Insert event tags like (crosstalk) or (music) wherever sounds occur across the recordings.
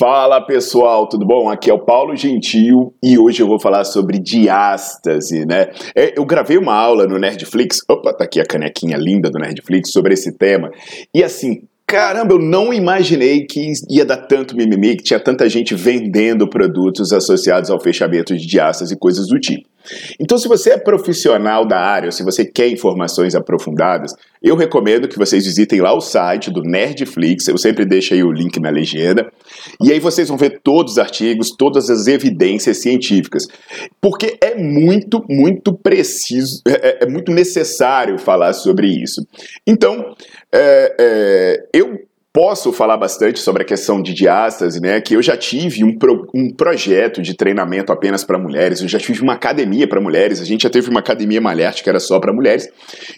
Fala pessoal, tudo bom? Aqui é o Paulo Gentil e hoje eu vou falar sobre diástase, né? É, eu gravei uma aula no Nerdflix, opa, tá aqui a canequinha linda do Nerdflix sobre esse tema. E assim, caramba, eu não imaginei que ia dar tanto mimimi, que tinha tanta gente vendendo produtos associados ao fechamento de diástase e coisas do tipo. Então, se você é profissional da área, ou se você quer informações aprofundadas, eu recomendo que vocês visitem lá o site do Nerdflix, eu sempre deixo aí o link na legenda, e aí vocês vão ver todos os artigos, todas as evidências científicas, porque é muito, muito preciso, é, é, é muito necessário falar sobre isso. Então, é, é eu Posso falar bastante sobre a questão de diástase, né? Que eu já tive um, pro, um projeto de treinamento apenas para mulheres, eu já tive uma academia para mulheres, a gente já teve uma academia malharte que era só para mulheres.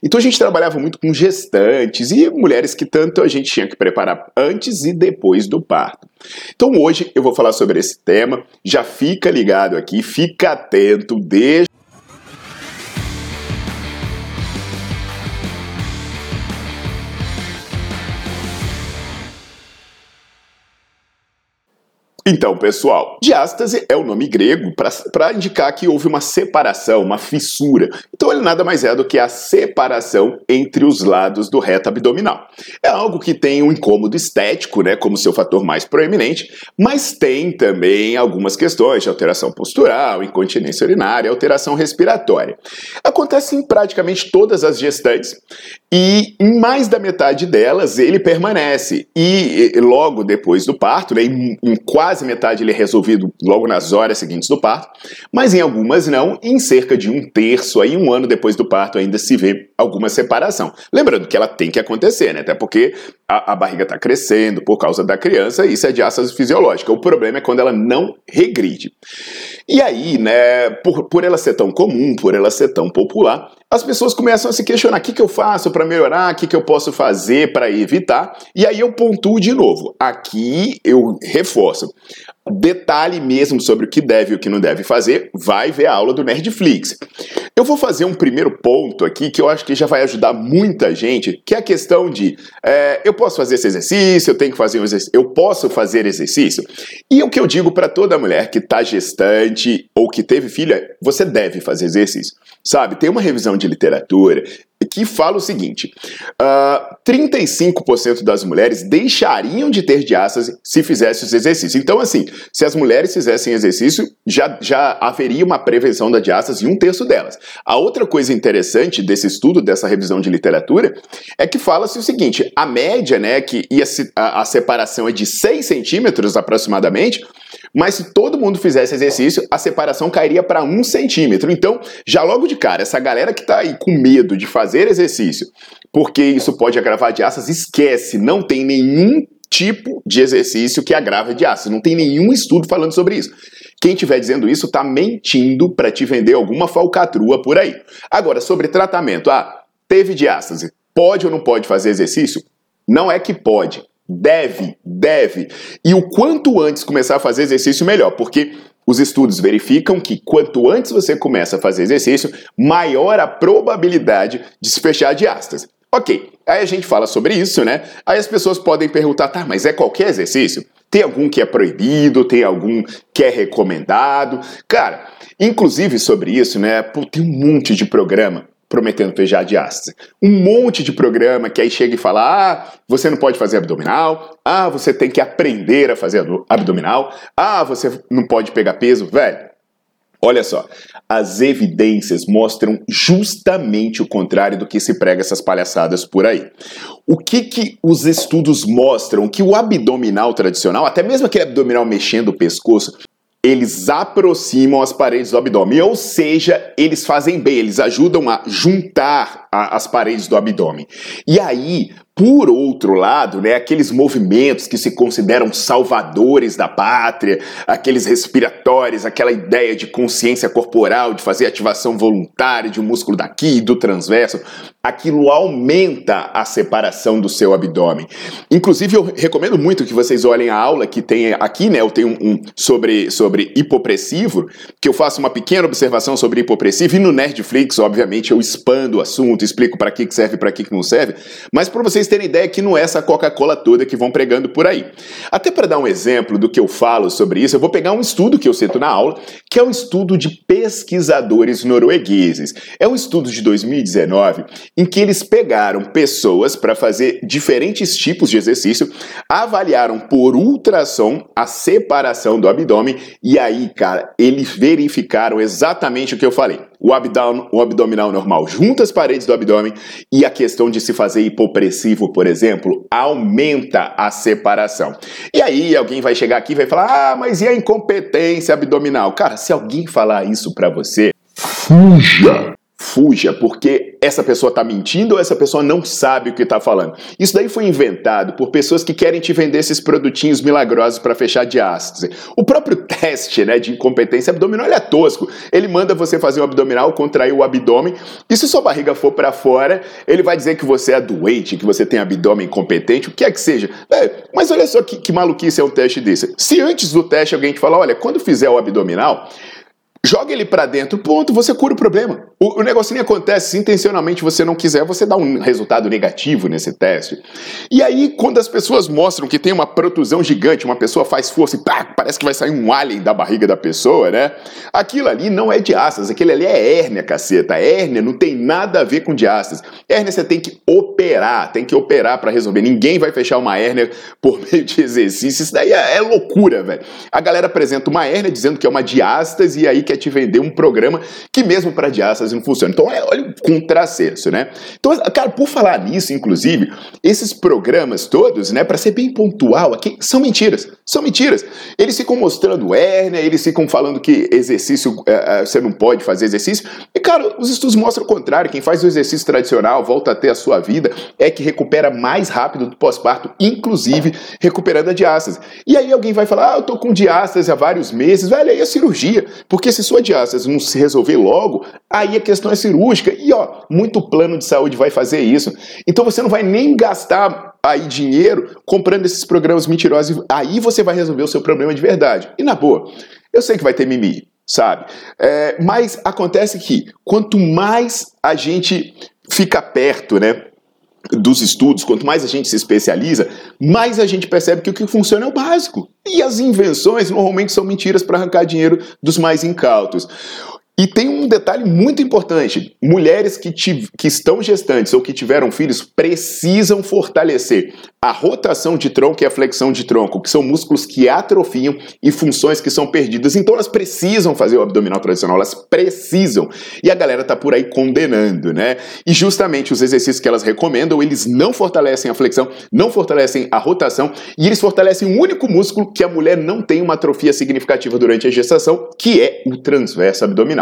Então a gente trabalhava muito com gestantes e mulheres que tanto a gente tinha que preparar antes e depois do parto. Então hoje eu vou falar sobre esse tema. Já fica ligado aqui, fica atento, deixa Então, pessoal, diástase é o nome grego para indicar que houve uma separação, uma fissura. Então, ele nada mais é do que a separação entre os lados do reto abdominal. É algo que tem um incômodo estético, né, como seu fator mais proeminente, mas tem também algumas questões de alteração postural, incontinência urinária, alteração respiratória. Acontece em praticamente todas as gestantes e em mais da metade delas ele permanece. E logo depois do parto, né, em, em quase metade ele é resolvido logo nas horas seguintes do parto, mas em algumas não, e em cerca de um terço, aí um ano depois do parto ainda se vê alguma separação. Lembrando que ela tem que acontecer, né? Até porque a, a barriga está crescendo por causa da criança, e isso é diástase fisiológica. O problema é quando ela não regride. E aí, né, por, por ela ser tão comum, por ela ser tão popular, as pessoas começam a se questionar: o que, que eu faço para melhorar? O que, que eu posso fazer para evitar? E aí eu pontuo de novo. Aqui eu reforço. Detalhe mesmo sobre o que deve e o que não deve fazer, vai ver a aula do Nerdflix. Eu vou fazer um primeiro ponto aqui que eu acho que já vai ajudar muita gente, que é a questão de é, eu posso fazer esse exercício, eu tenho que fazer um exercício, eu posso fazer exercício. E o que eu digo para toda mulher que está gestante ou que teve filha, você deve fazer exercício. Sabe, tem uma revisão de literatura que fala o seguinte: uh, ah, 35% das mulheres deixariam de ter diástase se fizessem os exercícios. Então, assim, se as mulheres fizessem exercício, já, já haveria uma prevenção da diástase em um terço delas. A outra coisa interessante desse estudo, dessa revisão de literatura, é que fala-se o seguinte: a média, né, que a, a separação é de 6 centímetros aproximadamente. Mas se todo mundo fizesse exercício, a separação cairia para um centímetro. Então, já logo de cara, essa galera que está aí com medo de fazer exercício, porque isso pode agravar diástase, esquece, não tem nenhum tipo de exercício que agrava diástase, não tem nenhum estudo falando sobre isso. Quem estiver dizendo isso está mentindo para te vender alguma falcatrua por aí. Agora, sobre tratamento, ah, teve diástase, pode ou não pode fazer exercício? Não é que pode, Deve, deve. E o quanto antes começar a fazer exercício, melhor, porque os estudos verificam que quanto antes você começa a fazer exercício, maior a probabilidade de se fechar a diástase. Ok, aí a gente fala sobre isso, né? Aí as pessoas podem perguntar, tá, mas é qualquer exercício? Tem algum que é proibido? Tem algum que é recomendado? Cara, inclusive sobre isso, né? Pô, tem um monte de programa prometendo fechar diástase. Um monte de programa que aí chega e fala: ah, você não pode fazer abdominal, ah, você tem que aprender a fazer abdominal, ah, você não pode pegar peso. Velho, Olha só, as evidências mostram justamente o contrário do que se prega essas palhaçadas por aí. O que, que os estudos mostram? Que o abdominal tradicional, até mesmo aquele abdominal mexendo o pescoço, eles aproximam as paredes do abdômen, ou seja, eles fazem bem, eles ajudam a juntar a, as paredes do abdômen. E aí, por outro lado, né, aqueles movimentos que se consideram salvadores da pátria, aqueles respiratórios, aquela ideia de consciência corporal, de fazer ativação voluntária de um músculo daqui e do transverso, aquilo aumenta a separação do seu abdômen. Inclusive, eu recomendo muito que vocês olhem a aula que tem aqui, né? Eu tenho um, sobre, sobre hipopressivo, que eu faço uma pequena observação sobre hipopressivo, e no Nerdflix, obviamente, eu expando o assunto, explico para que serve e para que não serve, mas para vocês terem ideia que não é essa Coca-Cola toda que vão pregando por aí. Até para dar um exemplo do que eu falo sobre isso, eu vou pegar um estudo que eu cito na aula, que é um estudo de pesquisadores noruegueses. É um estudo de 2019 em que eles pegaram pessoas para fazer diferentes tipos de exercício, avaliaram por ultrassom a separação do abdômen e aí, cara, eles verificaram exatamente o que eu falei. O, abdom, o abdominal normal junta as paredes do abdômen e a questão de se fazer hipopressivo, por exemplo, aumenta a separação. E aí alguém vai chegar aqui e vai falar: "Ah, mas e a incompetência abdominal?". Cara, se alguém falar isso para você, fuja fuja, porque essa pessoa está mentindo ou essa pessoa não sabe o que está falando. Isso daí foi inventado por pessoas que querem te vender esses produtinhos milagrosos para fechar diástase. O próprio (laughs) teste né, de incompetência abdominal é tosco. Ele manda você fazer um abdominal, contrair o abdômen, e se sua barriga for para fora, ele vai dizer que você é doente, que você tem abdômen incompetente, o que é que seja. É, mas olha só que, que maluquice é um teste desse. Se antes do teste alguém te falar, olha, quando fizer o abdominal, Joga ele para dentro, ponto, você cura o problema. O, o negocinho acontece, se intencionalmente você não quiser, você dá um resultado negativo nesse teste. E aí, quando as pessoas mostram que tem uma protusão gigante, uma pessoa faz força e pá, parece que vai sair um alien da barriga da pessoa, né? Aquilo ali não é diástase, aquele ali é hérnia, caceta. Hérnia não tem nada a ver com diástase. Hérnia você tem que operar, tem que operar para resolver. Ninguém vai fechar uma hérnia por (laughs) meio de exercício. Isso daí é, é loucura, velho. A galera apresenta uma hérnia dizendo que é uma diástase e aí quer te vender um programa que mesmo para diástase não funciona. Então, é, olha o contrassenso, né? Então, cara, por falar nisso, inclusive, esses programas todos, né, para ser bem pontual aqui, são mentiras. São mentiras. Eles ficam mostrando hérnia, eles ficam falando que exercício, é, você não pode fazer exercício. E, cara, os estudos mostram o contrário. Quem faz o exercício tradicional, volta a ter a sua vida, é que recupera mais rápido do pós-parto, inclusive recuperando a diástase. E aí alguém vai falar, ah, eu tô com diástase há vários meses, velho, aí é cirurgia. Porque se se sua diástase não se resolver logo, aí a questão é cirúrgica. E ó, muito plano de saúde vai fazer isso. Então você não vai nem gastar aí dinheiro comprando esses programas mentirosos. Aí você vai resolver o seu problema de verdade. E na boa, eu sei que vai ter mimimi, sabe? É, mas acontece que quanto mais a gente fica perto, né? Dos estudos, quanto mais a gente se especializa, mais a gente percebe que o que funciona é o básico. E as invenções normalmente são mentiras para arrancar dinheiro dos mais incautos. E tem um detalhe muito importante: mulheres que, que estão gestantes ou que tiveram filhos precisam fortalecer a rotação de tronco e a flexão de tronco, que são músculos que atrofiam e funções que são perdidas. Então elas precisam fazer o abdominal tradicional, elas precisam. E a galera tá por aí condenando, né? E justamente os exercícios que elas recomendam, eles não fortalecem a flexão, não fortalecem a rotação e eles fortalecem um único músculo que a mulher não tem uma atrofia significativa durante a gestação, que é o transverso abdominal.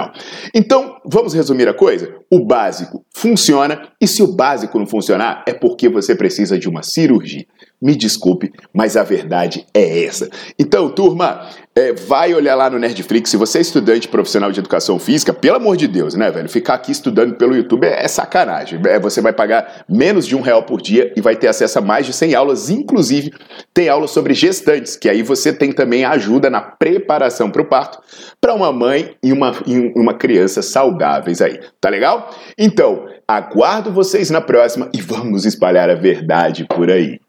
Então, vamos resumir a coisa? O básico funciona e se o básico não funcionar, é porque você precisa de uma cirurgia. Me desculpe, mas a verdade é essa. Então, turma, é, vai olhar lá no Nerdflix. Se você é estudante profissional de educação física, pelo amor de Deus, né, velho? Ficar aqui estudando pelo YouTube é, é sacanagem. É, você vai pagar menos de um real por dia e vai ter acesso a mais de 100 aulas. Inclusive, tem aulas sobre gestantes, que aí você tem também ajuda na preparação para o parto para uma mãe e uma, e uma criança saudáveis aí. Tá legal? Então, aguardo vocês na próxima e vamos espalhar a verdade por aí.